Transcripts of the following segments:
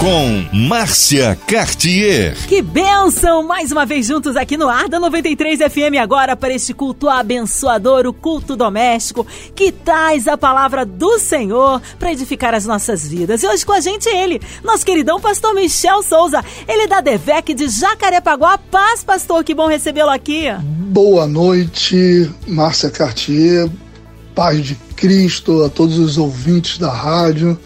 com Márcia Cartier. Que bênção! Mais uma vez juntos aqui no Ar da 93 FM agora para este culto abençoador, o culto doméstico, que traz a palavra do Senhor para edificar as nossas vidas. E hoje com a gente ele, nosso queridão pastor Michel Souza, ele é da Devec de Jacarepaguá. Paz, pastor, que bom recebê-lo aqui. Boa noite, Márcia Cartier. Paz de Cristo a todos os ouvintes da rádio.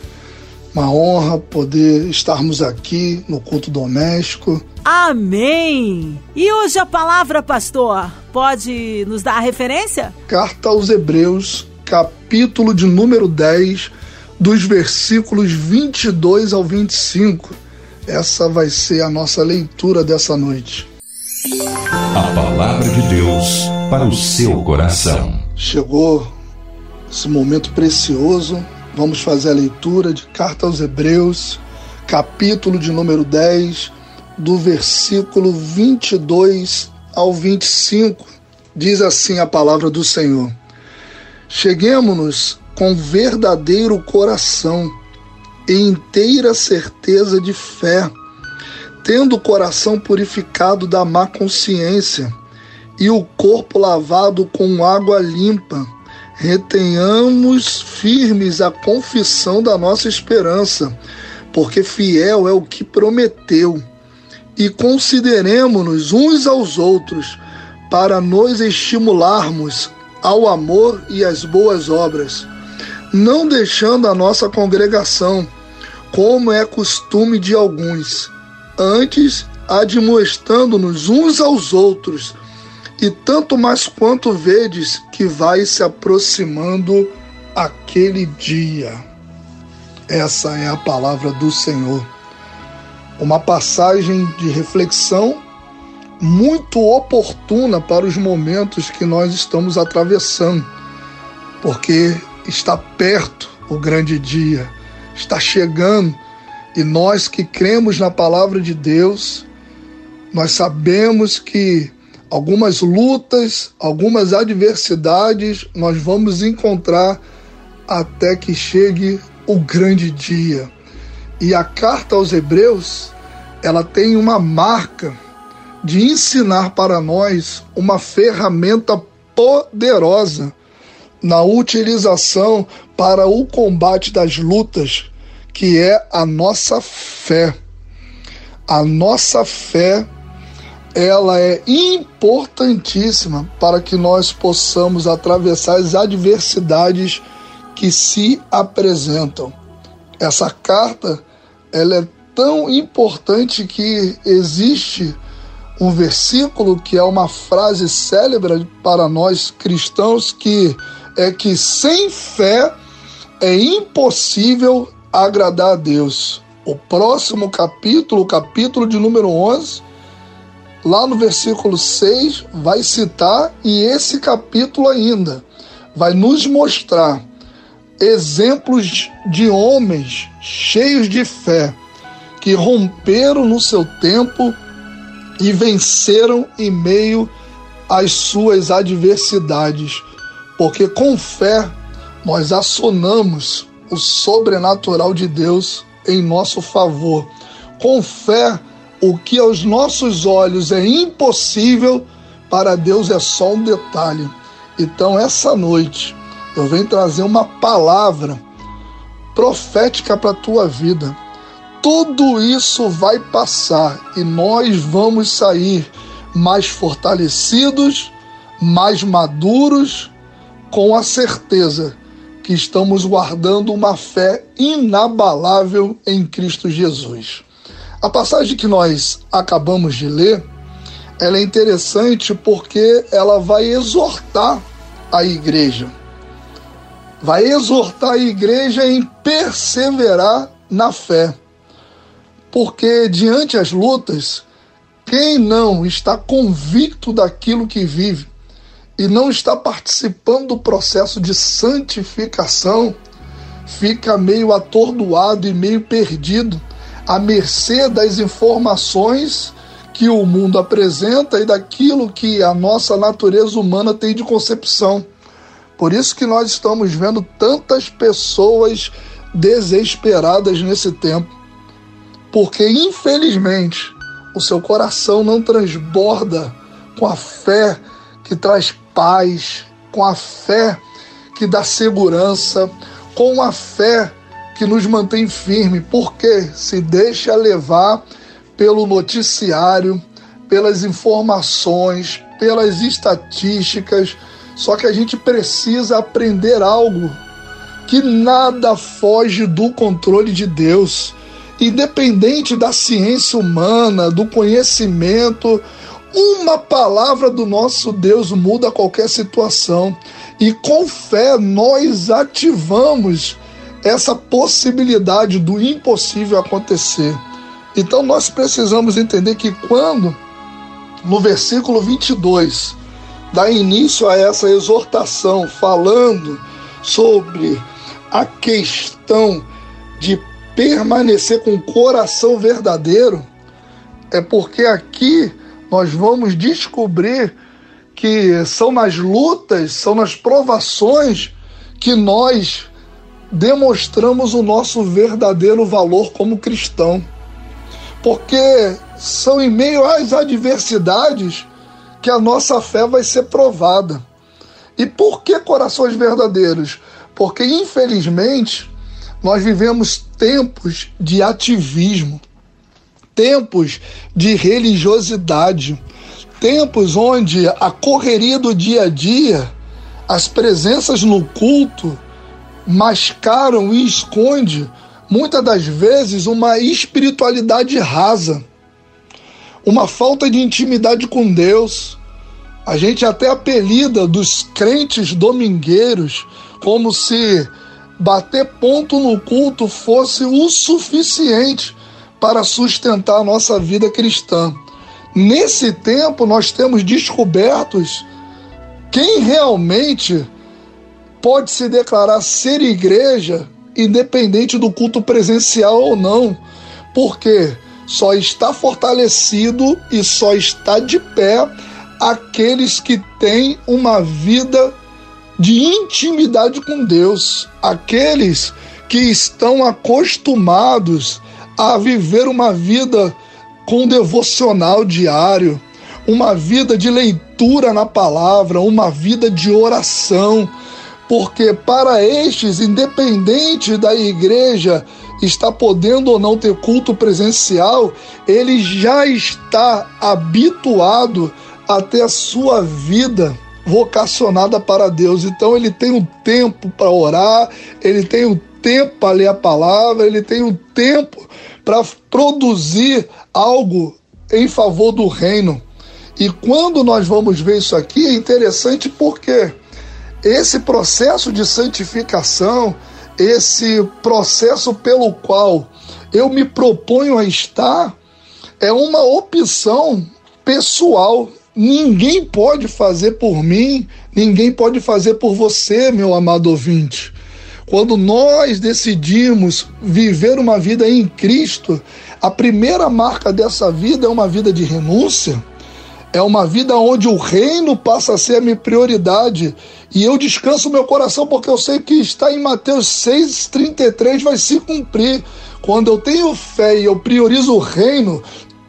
Uma honra poder estarmos aqui no culto doméstico. Amém! E hoje a palavra, pastor, pode nos dar a referência? Carta aos Hebreus, capítulo de número 10, dos versículos 22 ao 25. Essa vai ser a nossa leitura dessa noite. A palavra de Deus para o seu coração. Chegou esse momento precioso Vamos fazer a leitura de Carta aos Hebreus, capítulo de número 10, do versículo 22 ao 25. Diz assim a palavra do Senhor: Cheguemos-nos com verdadeiro coração e inteira certeza de fé, tendo o coração purificado da má consciência e o corpo lavado com água limpa retenhamos firmes a confissão da nossa esperança, porque fiel é o que prometeu. E consideremos-nos uns aos outros para nos estimularmos ao amor e às boas obras, não deixando a nossa congregação, como é costume de alguns, antes admoestando-nos uns aos outros e tanto mais quanto vedes que vai se aproximando aquele dia. Essa é a palavra do Senhor. Uma passagem de reflexão muito oportuna para os momentos que nós estamos atravessando, porque está perto o grande dia, está chegando, e nós que cremos na palavra de Deus, nós sabemos que algumas lutas, algumas adversidades nós vamos encontrar até que chegue o grande dia. E a carta aos Hebreus, ela tem uma marca de ensinar para nós uma ferramenta poderosa na utilização para o combate das lutas, que é a nossa fé. A nossa fé ela é importantíssima para que nós possamos atravessar as adversidades que se apresentam. Essa carta ela é tão importante que existe um versículo que é uma frase célebre para nós cristãos que é que sem fé é impossível agradar a Deus. O próximo capítulo, o capítulo de número 11, lá no versículo 6, vai citar, e esse capítulo ainda vai nos mostrar exemplos de homens cheios de fé que romperam no seu tempo e venceram em meio às suas adversidades, porque com fé nós acionamos o sobrenatural de Deus em nosso favor. Com fé o que aos nossos olhos é impossível, para Deus é só um detalhe. Então, essa noite, eu venho trazer uma palavra profética para a tua vida. Tudo isso vai passar e nós vamos sair mais fortalecidos, mais maduros, com a certeza que estamos guardando uma fé inabalável em Cristo Jesus. A passagem que nós acabamos de ler, ela é interessante porque ela vai exortar a igreja. Vai exortar a igreja em perseverar na fé. Porque diante as lutas, quem não está convicto daquilo que vive e não está participando do processo de santificação, fica meio atordoado e meio perdido à mercê das informações que o mundo apresenta e daquilo que a nossa natureza humana tem de concepção. Por isso que nós estamos vendo tantas pessoas desesperadas nesse tempo. Porque, infelizmente, o seu coração não transborda com a fé que traz paz, com a fé que dá segurança, com a fé que nos mantém firme, porque se deixa levar pelo noticiário, pelas informações, pelas estatísticas. Só que a gente precisa aprender algo que nada foge do controle de Deus. Independente da ciência humana, do conhecimento, uma palavra do nosso Deus muda qualquer situação. E com fé nós ativamos essa possibilidade do impossível acontecer. Então nós precisamos entender que quando no versículo 22 dá início a essa exortação falando sobre a questão de permanecer com o coração verdadeiro, é porque aqui nós vamos descobrir que são nas lutas, são nas provações que nós demonstramos o nosso verdadeiro valor como cristão. Porque são em meio às adversidades que a nossa fé vai ser provada. E por que corações verdadeiros? Porque, infelizmente, nós vivemos tempos de ativismo, tempos de religiosidade, tempos onde a correria do dia a dia, as presenças no culto mascaram e esconde muitas das vezes uma espiritualidade rasa, uma falta de intimidade com Deus. A gente até apelida dos crentes domingueiros como se bater ponto no culto fosse o suficiente para sustentar a nossa vida cristã. Nesse tempo, nós temos descobertos quem realmente pode se declarar ser igreja, independente do culto presencial ou não, porque só está fortalecido e só está de pé aqueles que têm uma vida de intimidade com Deus, aqueles que estão acostumados a viver uma vida com devocional diário, uma vida de leitura na palavra, uma vida de oração, porque para estes, independente da igreja está podendo ou não ter culto presencial, ele já está habituado a ter a sua vida vocacionada para Deus. Então ele tem um tempo para orar, ele tem um tempo para ler a palavra, ele tem um tempo para produzir algo em favor do reino. E quando nós vamos ver isso aqui, é interessante porque esse processo de santificação, esse processo pelo qual eu me proponho a estar, é uma opção pessoal. Ninguém pode fazer por mim, ninguém pode fazer por você, meu amado ouvinte. Quando nós decidimos viver uma vida em Cristo, a primeira marca dessa vida é uma vida de renúncia, é uma vida onde o reino passa a ser a minha prioridade. E eu descanso meu coração porque eu sei que está em Mateus 6,33 vai se cumprir. Quando eu tenho fé e eu priorizo o reino,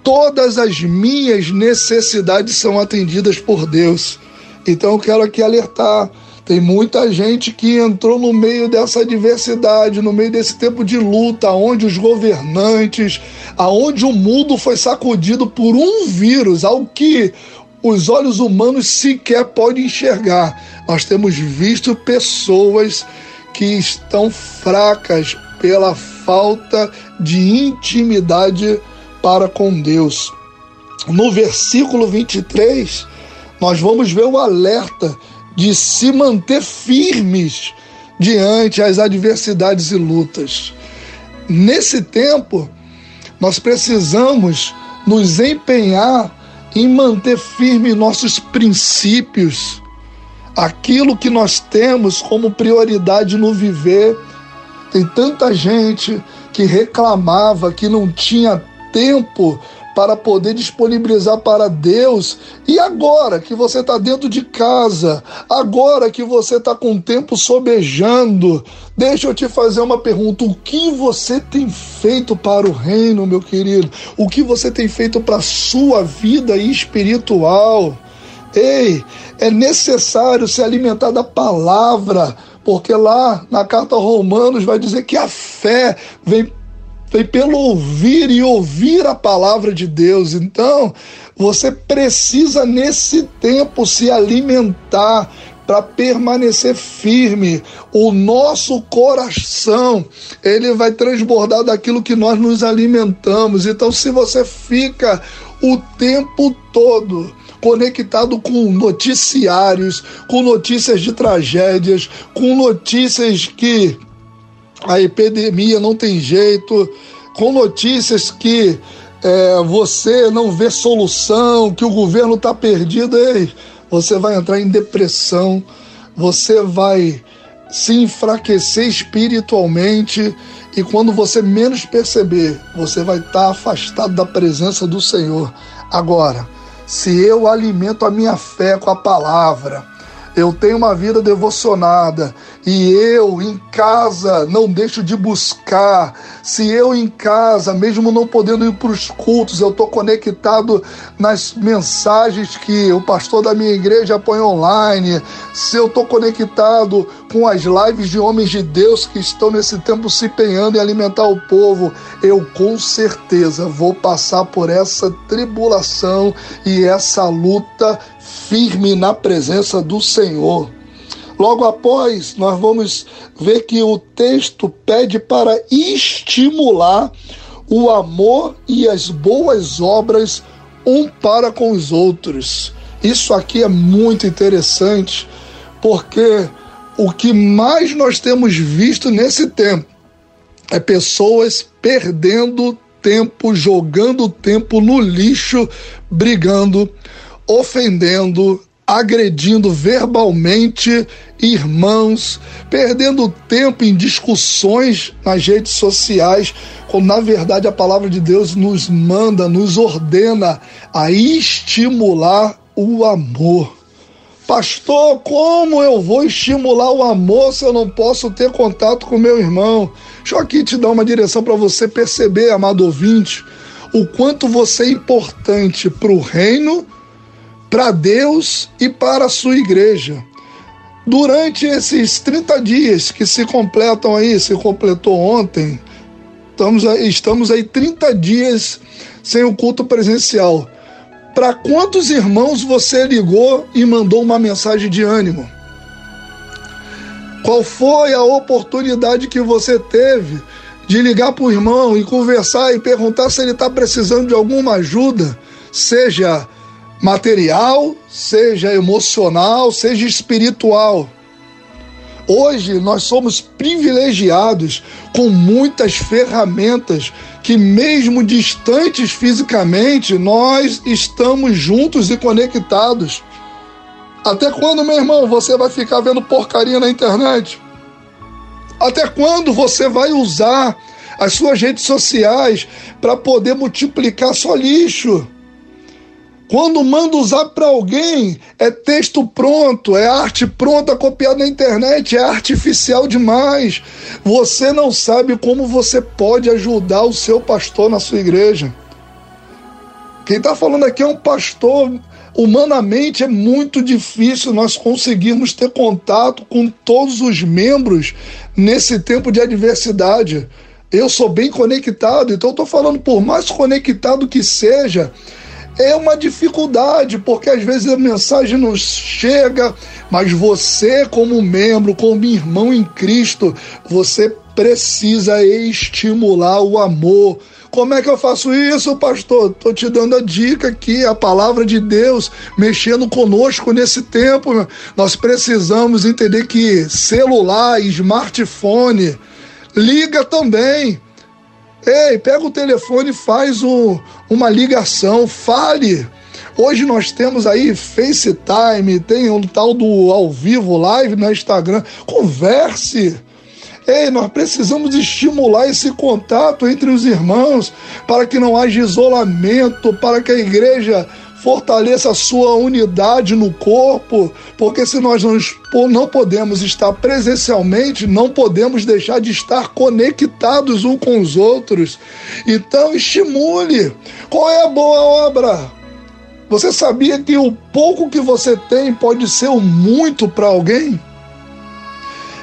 todas as minhas necessidades são atendidas por Deus. Então eu quero aqui alertar tem muita gente que entrou no meio dessa adversidade, no meio desse tempo de luta, onde os governantes, aonde o mundo foi sacudido por um vírus, ao que os olhos humanos sequer podem enxergar. Nós temos visto pessoas que estão fracas pela falta de intimidade para com Deus. No versículo 23, nós vamos ver o alerta de se manter firmes diante as adversidades e lutas. Nesse tempo, nós precisamos nos empenhar em manter firme nossos princípios, aquilo que nós temos como prioridade no viver. Tem tanta gente que reclamava que não tinha tempo para poder disponibilizar para Deus. E agora que você está dentro de casa, agora que você está com o tempo sobejando, deixa eu te fazer uma pergunta: o que você tem feito para o reino, meu querido? O que você tem feito para a sua vida espiritual? Ei, é necessário se alimentar da palavra, porque lá na carta Romanos vai dizer que a fé vem vem pelo ouvir e ouvir a palavra de Deus. Então, você precisa nesse tempo se alimentar para permanecer firme. O nosso coração, ele vai transbordar daquilo que nós nos alimentamos. Então, se você fica o tempo todo conectado com noticiários, com notícias de tragédias, com notícias que a epidemia não tem jeito, com notícias que é, você não vê solução, que o governo está perdido, ei, você vai entrar em depressão, você vai se enfraquecer espiritualmente. E quando você menos perceber, você vai estar tá afastado da presença do Senhor. Agora, se eu alimento a minha fé com a palavra, eu tenho uma vida devocionada e eu em casa não deixo de buscar. Se eu em casa, mesmo não podendo ir para os cultos, eu estou conectado nas mensagens que o pastor da minha igreja põe online, se eu estou conectado com as lives de homens de Deus que estão nesse tempo se empenhando em alimentar o povo, eu com certeza vou passar por essa tribulação e essa luta firme na presença do Senhor. Logo após, nós vamos ver que o texto pede para estimular o amor e as boas obras um para com os outros. Isso aqui é muito interessante, porque o que mais nós temos visto nesse tempo é pessoas perdendo tempo, jogando tempo no lixo, brigando, ofendendo, agredindo verbalmente irmãos, perdendo tempo em discussões nas redes sociais, quando na verdade a palavra de Deus nos manda, nos ordena a estimular o amor. Pastor, como eu vou estimular o amor se eu não posso ter contato com meu irmão? Deixa eu aqui te dar uma direção para você perceber, amado ouvinte, o quanto você é importante para o reino para Deus e para a sua igreja. Durante esses 30 dias que se completam aí, se completou ontem, estamos aí, estamos aí 30 dias sem o culto presencial. Para quantos irmãos você ligou e mandou uma mensagem de ânimo? Qual foi a oportunidade que você teve de ligar para o irmão e conversar e perguntar se ele está precisando de alguma ajuda, seja material, seja emocional, seja espiritual. Hoje nós somos privilegiados com muitas ferramentas que, mesmo distantes fisicamente, nós estamos juntos e conectados. Até quando, meu irmão, você vai ficar vendo porcaria na internet? Até quando você vai usar as suas redes sociais para poder multiplicar só lixo? Quando manda usar para alguém, é texto pronto, é arte pronta copiada na internet, é artificial demais. Você não sabe como você pode ajudar o seu pastor na sua igreja. Quem está falando aqui é um pastor. Humanamente é muito difícil nós conseguirmos ter contato com todos os membros nesse tempo de adversidade. Eu sou bem conectado, então estou falando, por mais conectado que seja, é uma dificuldade, porque às vezes a mensagem não chega, mas você, como membro, como irmão em Cristo, você precisa estimular o amor. Como é que eu faço isso, pastor? Estou te dando a dica aqui, a palavra de Deus mexendo conosco nesse tempo. Nós precisamos entender que celular, smartphone, liga também. Ei, pega o telefone e faz um, uma ligação, fale. Hoje nós temos aí FaceTime, tem um tal do ao vivo live no Instagram. Converse. Ei, nós precisamos estimular esse contato entre os irmãos para que não haja isolamento, para que a igreja fortaleça a sua unidade no corpo, porque se nós não, não podemos estar presencialmente, não podemos deixar de estar conectados uns com os outros. Então, estimule. Qual é a boa obra? Você sabia que o pouco que você tem pode ser o muito para alguém?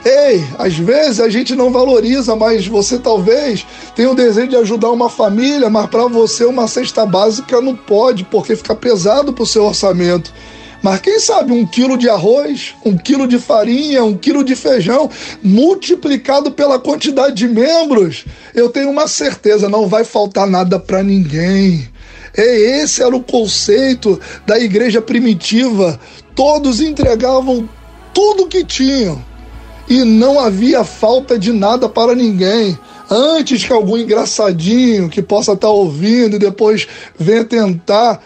Ei, às vezes a gente não valoriza, mas você talvez tenha o desejo de ajudar uma família, mas para você uma cesta básica não pode, porque fica pesado para o seu orçamento. Mas quem sabe um quilo de arroz, um quilo de farinha, um quilo de feijão, multiplicado pela quantidade de membros, eu tenho uma certeza, não vai faltar nada para ninguém. E esse era o conceito da igreja primitiva. Todos entregavam tudo que tinham e não havia falta de nada para ninguém. Antes que algum engraçadinho que possa estar ouvindo e depois venha tentar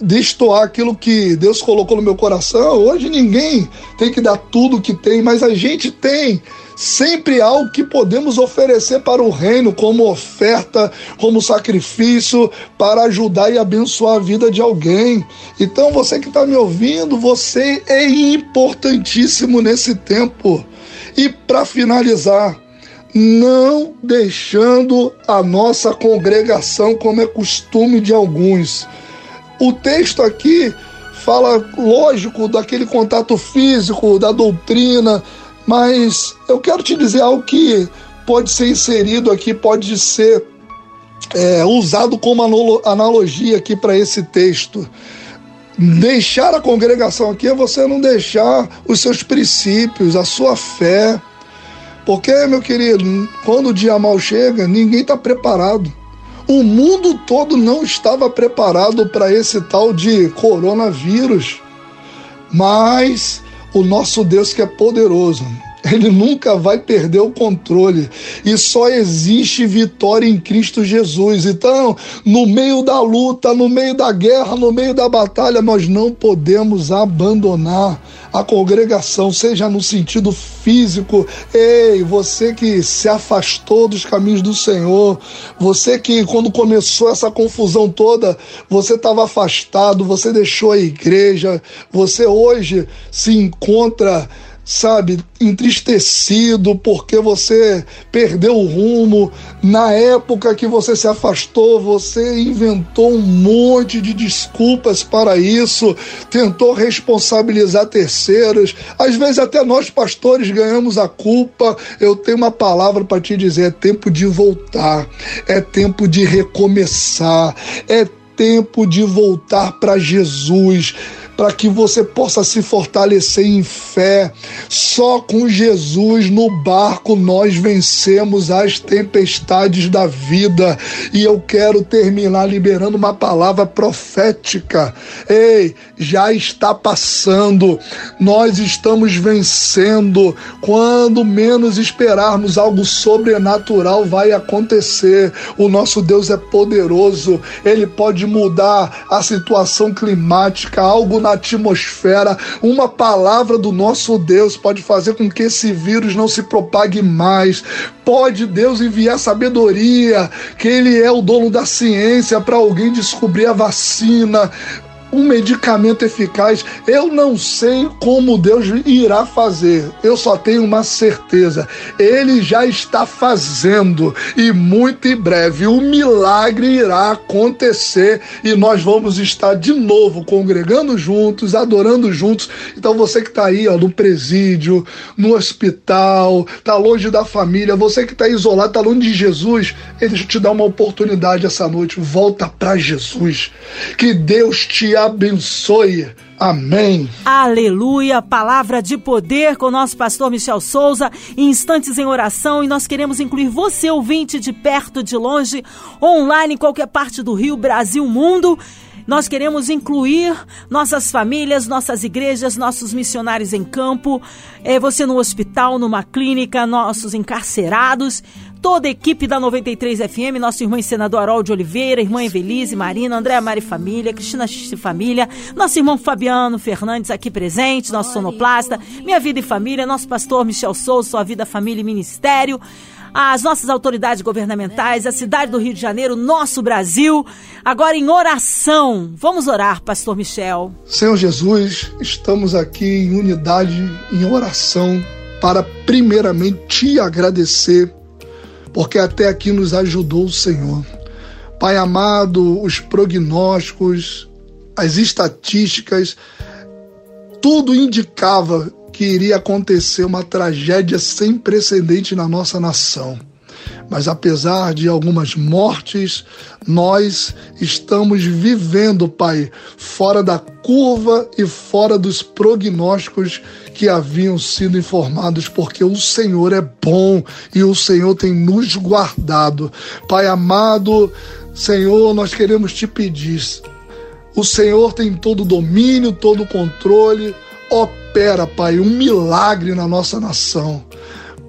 destoar aquilo que Deus colocou no meu coração, hoje ninguém tem que dar tudo que tem, mas a gente tem sempre algo que podemos oferecer para o reino como oferta, como sacrifício, para ajudar e abençoar a vida de alguém. Então, você que está me ouvindo, você é importantíssimo nesse tempo. E para finalizar, não deixando a nossa congregação como é costume de alguns. O texto aqui fala, lógico, daquele contato físico, da doutrina, mas eu quero te dizer algo que pode ser inserido aqui, pode ser é, usado como analogia aqui para esse texto. Deixar a congregação aqui é você não deixar os seus princípios, a sua fé. Porque, meu querido, quando o dia mal chega, ninguém está preparado. O mundo todo não estava preparado para esse tal de coronavírus. Mas o nosso Deus que é poderoso, ele nunca vai perder o controle. E só existe vitória em Cristo Jesus. Então, no meio da luta, no meio da guerra, no meio da batalha, nós não podemos abandonar a congregação, seja no sentido físico. Ei, você que se afastou dos caminhos do Senhor, você que quando começou essa confusão toda, você estava afastado, você deixou a igreja, você hoje se encontra sabe, entristecido porque você perdeu o rumo. Na época que você se afastou, você inventou um monte de desculpas para isso, tentou responsabilizar terceiros. Às vezes, até nós pastores ganhamos a culpa. Eu tenho uma palavra para te dizer: é tempo de voltar, é tempo de recomeçar, é tempo de voltar para Jesus para que você possa se fortalecer em fé. Só com Jesus no barco nós vencemos as tempestades da vida. E eu quero terminar liberando uma palavra profética. Ei, já está passando. Nós estamos vencendo. Quando menos esperarmos, algo sobrenatural vai acontecer. O nosso Deus é poderoso. Ele pode mudar a situação climática, algo na atmosfera. Uma palavra do nosso Deus pode fazer com que esse vírus não se propague mais. Pode Deus enviar sabedoria, que Ele é o dono da ciência para alguém descobrir a vacina um medicamento eficaz. Eu não sei como Deus irá fazer. Eu só tenho uma certeza. Ele já está fazendo e muito em breve o milagre irá acontecer e nós vamos estar de novo congregando juntos, adorando juntos. Então você que está aí ó, no presídio, no hospital, está longe da família, você que está isolado, está longe de Jesus, ele te dá uma oportunidade essa noite. Volta para Jesus. Que Deus te abençoe. Amém. Aleluia. Palavra de poder com o nosso pastor Michel Souza. Instantes em oração. E nós queremos incluir você, ouvinte, de perto, de longe, online, em qualquer parte do Rio, Brasil, mundo. Nós queremos incluir nossas famílias, nossas igrejas, nossos missionários em campo, é, você no hospital, numa clínica, nossos encarcerados toda a equipe da 93 FM, nosso irmão senador Harol de Oliveira, irmã Evelise, Marina, Andréa Mari Família, Cristina X Família, nosso irmão Fabiano Fernandes aqui presente, nosso sonoplasta, Minha Vida e Família, nosso pastor Michel Souza, Sua Vida, Família e Ministério, as nossas autoridades governamentais, a cidade do Rio de Janeiro, nosso Brasil. Agora em oração. Vamos orar, Pastor Michel. Senhor Jesus, estamos aqui em unidade, em oração, para primeiramente te agradecer, porque até aqui nos ajudou o Senhor. Pai amado, os prognósticos, as estatísticas, tudo indicava que iria acontecer uma tragédia sem precedente na nossa nação. Mas apesar de algumas mortes, nós estamos vivendo, Pai, fora da curva e fora dos prognósticos que haviam sido informados, porque o Senhor é bom e o Senhor tem nos guardado. Pai amado, Senhor, nós queremos te pedir. O Senhor tem todo o domínio, todo o controle opera, Pai, um milagre na nossa nação.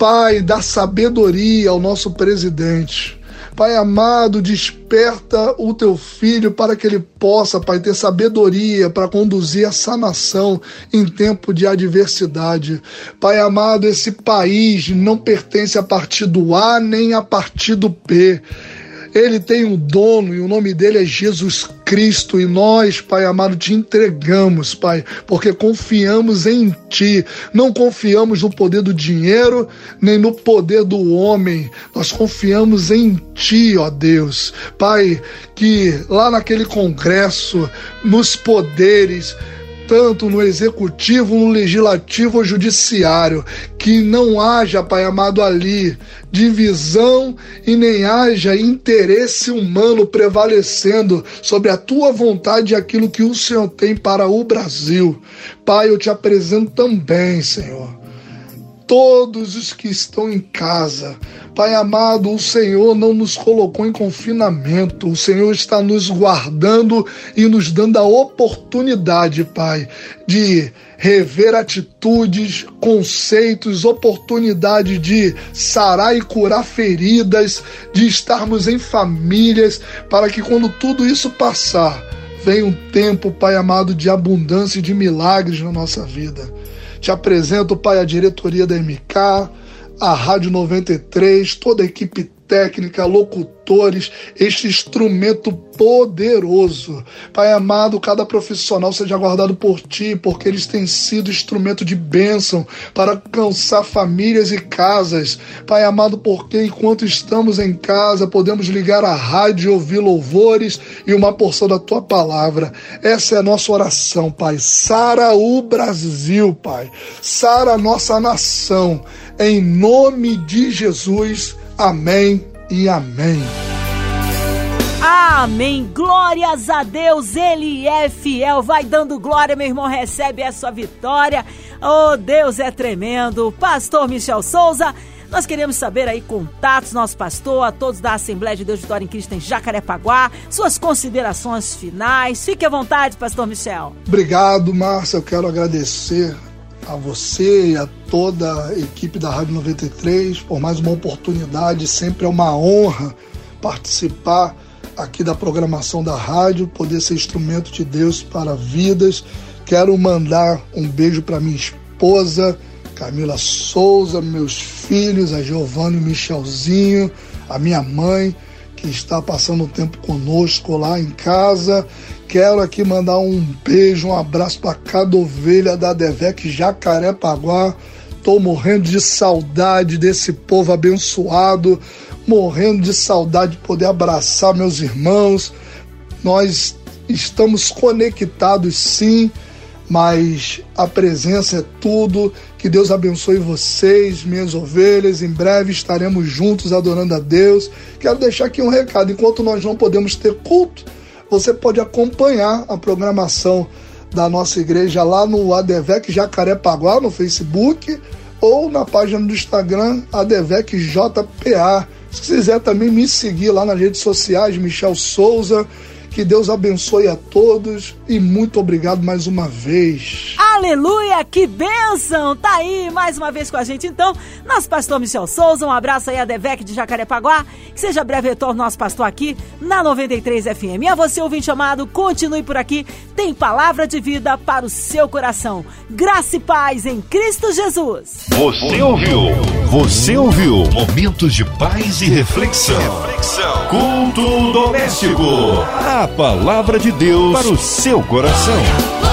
Pai, dá sabedoria ao nosso presidente. Pai amado, desperta o teu filho para que ele possa, Pai, ter sabedoria para conduzir essa nação em tempo de adversidade. Pai amado, esse país não pertence a partido A nem a partido B. Ele tem um dono e o nome dele é Jesus Cristo. E nós, Pai amado, te entregamos, Pai, porque confiamos em Ti. Não confiamos no poder do dinheiro, nem no poder do homem. Nós confiamos em Ti, ó Deus. Pai, que lá naquele congresso, nos poderes, tanto no executivo, no legislativo ou judiciário, que não haja, Pai amado, ali divisão e nem haja interesse humano prevalecendo sobre a tua vontade e aquilo que o Senhor tem para o Brasil. Pai, eu te apresento também, Senhor todos os que estão em casa. Pai amado, o Senhor não nos colocou em confinamento, o Senhor está nos guardando e nos dando a oportunidade, Pai, de rever atitudes, conceitos, oportunidade de sarar e curar feridas, de estarmos em famílias, para que quando tudo isso passar, venha um tempo, Pai amado, de abundância e de milagres na nossa vida. Te apresento, Pai, a diretoria da MK, a Rádio 93, toda a equipe técnica, locutores, este instrumento poderoso. Pai amado, cada profissional seja guardado por ti, porque eles têm sido instrumento de bênção para alcançar famílias e casas. Pai amado, porque enquanto estamos em casa, podemos ligar a rádio ouvir louvores e uma porção da tua palavra. Essa é a nossa oração, Pai. Sara o Brasil, Pai. Sara a nossa nação. Em nome de Jesus. Amém e amém. Amém. Glórias a Deus, Ele é fiel. Vai dando glória, meu irmão, recebe a sua vitória. Oh, Deus é tremendo. Pastor Michel Souza, nós queremos saber aí contatos, nosso pastor, a todos da Assembleia de Deus de Vitória em Cristo em Jacarepaguá, suas considerações finais. Fique à vontade, pastor Michel. Obrigado, Márcia. Eu quero agradecer a você e a toda a equipe da Rádio 93 por mais uma oportunidade. Sempre é uma honra participar aqui da programação da rádio, poder ser instrumento de Deus para vidas. Quero mandar um beijo para minha esposa, Camila Souza, meus filhos, a Giovanni Michelzinho, a minha mãe, que está passando o tempo conosco lá em casa Quero aqui mandar um beijo, um abraço para cada ovelha da Devec Jacarepaguá. Tô morrendo de saudade desse povo abençoado, morrendo de saudade de poder abraçar meus irmãos. Nós estamos conectados sim, mas a presença é tudo. Que Deus abençoe vocês, minhas ovelhas. Em breve estaremos juntos adorando a Deus. Quero deixar aqui um recado: enquanto nós não podemos ter culto, você pode acompanhar a programação da nossa igreja lá no Adevec Jacarepaguá, no Facebook, ou na página do Instagram, Adevec JPA. Se quiser também me seguir lá nas redes sociais, Michel Souza. Que Deus abençoe a todos e muito obrigado mais uma vez. Aleluia, que bênção! Tá aí mais uma vez com a gente então, nosso pastor Michel Souza. Um abraço aí a Devec de Jacarepaguá. Que seja breve retorno nosso pastor aqui na 93 FM. E a você, ouvinte chamado, continue por aqui. Tem palavra de vida para o seu coração. Graça e paz em Cristo Jesus. Você ouviu? Você ouviu? Momentos de paz e reflexão. reflexão. Culto doméstico. A palavra de Deus para o seu coração.